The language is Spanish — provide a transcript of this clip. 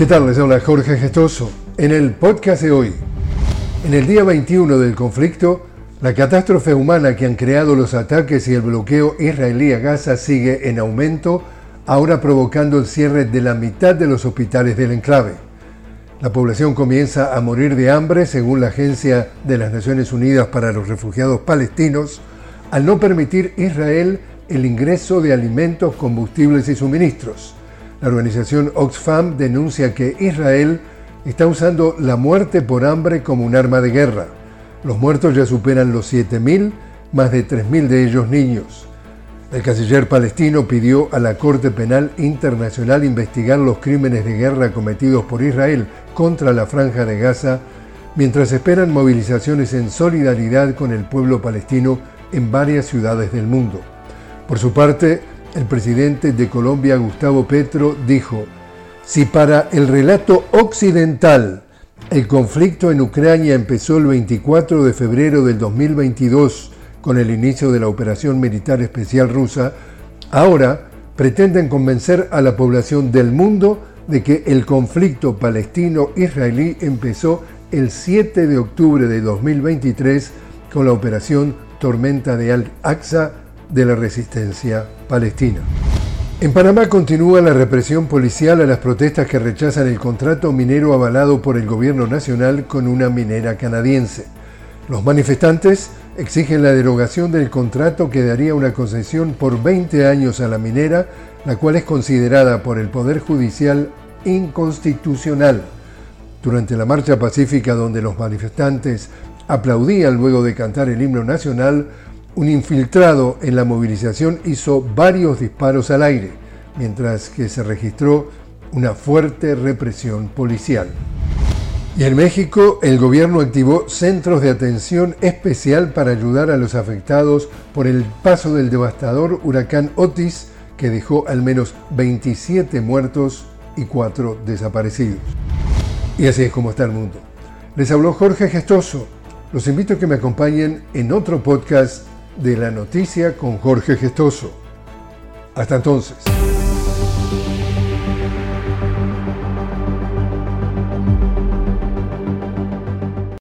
¿Qué tal? Les habla Jorge Gestoso. En el podcast de hoy, en el día 21 del conflicto, la catástrofe humana que han creado los ataques y el bloqueo israelí a Gaza sigue en aumento, ahora provocando el cierre de la mitad de los hospitales del enclave. La población comienza a morir de hambre, según la Agencia de las Naciones Unidas para los Refugiados Palestinos, al no permitir Israel el ingreso de alimentos, combustibles y suministros. La organización Oxfam denuncia que Israel está usando la muerte por hambre como un arma de guerra. Los muertos ya superan los 7.000, más de 3.000 de ellos niños. El canciller palestino pidió a la Corte Penal Internacional investigar los crímenes de guerra cometidos por Israel contra la franja de Gaza, mientras esperan movilizaciones en solidaridad con el pueblo palestino en varias ciudades del mundo. Por su parte, el presidente de Colombia, Gustavo Petro, dijo, si para el relato occidental el conflicto en Ucrania empezó el 24 de febrero del 2022 con el inicio de la operación militar especial rusa, ahora pretenden convencer a la población del mundo de que el conflicto palestino-israelí empezó el 7 de octubre de 2023 con la operación Tormenta de Al-Aqsa de la resistencia palestina. En Panamá continúa la represión policial a las protestas que rechazan el contrato minero avalado por el gobierno nacional con una minera canadiense. Los manifestantes exigen la derogación del contrato que daría una concesión por 20 años a la minera, la cual es considerada por el Poder Judicial inconstitucional. Durante la marcha pacífica donde los manifestantes aplaudían luego de cantar el himno nacional, un infiltrado en la movilización hizo varios disparos al aire, mientras que se registró una fuerte represión policial. Y en México, el gobierno activó centros de atención especial para ayudar a los afectados por el paso del devastador huracán Otis, que dejó al menos 27 muertos y 4 desaparecidos. Y así es como está el mundo. Les habló Jorge Gestoso. Los invito a que me acompañen en otro podcast de la noticia con Jorge Gestoso. Hasta entonces.